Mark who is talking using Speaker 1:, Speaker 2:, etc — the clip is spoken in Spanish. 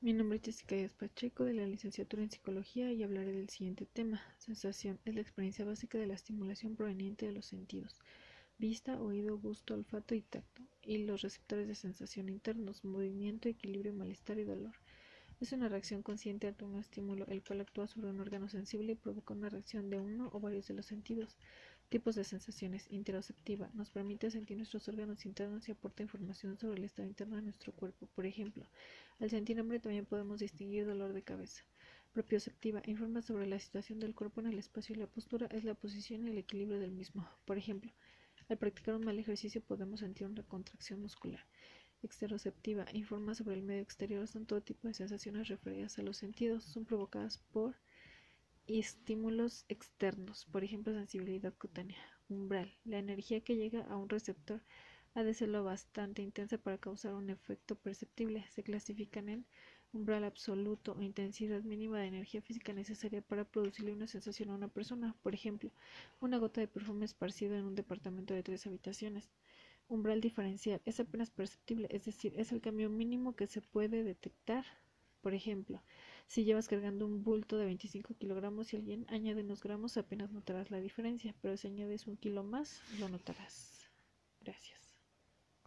Speaker 1: Mi nombre es Jessica Díaz Pacheco de la licenciatura en Psicología y hablaré del siguiente tema. Sensación es la experiencia básica de la estimulación proveniente de los sentidos, vista, oído, gusto, olfato y tacto, y los receptores de sensación internos, movimiento, equilibrio, malestar y dolor. Es una reacción consciente ante un estímulo, el cual actúa sobre un órgano sensible y provoca una reacción de uno o varios de los sentidos. Tipos de sensaciones. Interoceptiva. Nos permite sentir nuestros órganos internos y aporta información sobre el estado interno de nuestro cuerpo. Por ejemplo, al sentir hambre también podemos distinguir dolor de cabeza. Propioceptiva. Informa sobre la situación del cuerpo en el espacio y la postura es la posición y el equilibrio del mismo. Por ejemplo, al practicar un mal ejercicio podemos sentir una contracción muscular. Exteroceptiva. Informa sobre el medio exterior. Son todo tipo de sensaciones referidas a los sentidos. Son provocadas por y estímulos externos, por ejemplo sensibilidad cutánea. Umbral. La energía que llega a un receptor ha de ser lo bastante intensa para causar un efecto perceptible. Se clasifican en umbral absoluto o intensidad mínima de energía física necesaria para producirle una sensación a una persona. Por ejemplo, una gota de perfume esparcido en un departamento de tres habitaciones. Umbral diferencial es apenas perceptible, es decir, es el cambio mínimo que se puede detectar. Por ejemplo, si llevas cargando un bulto de 25 kilogramos y alguien añade unos gramos, apenas notarás la diferencia, pero si añades un kilo más, lo notarás. Gracias.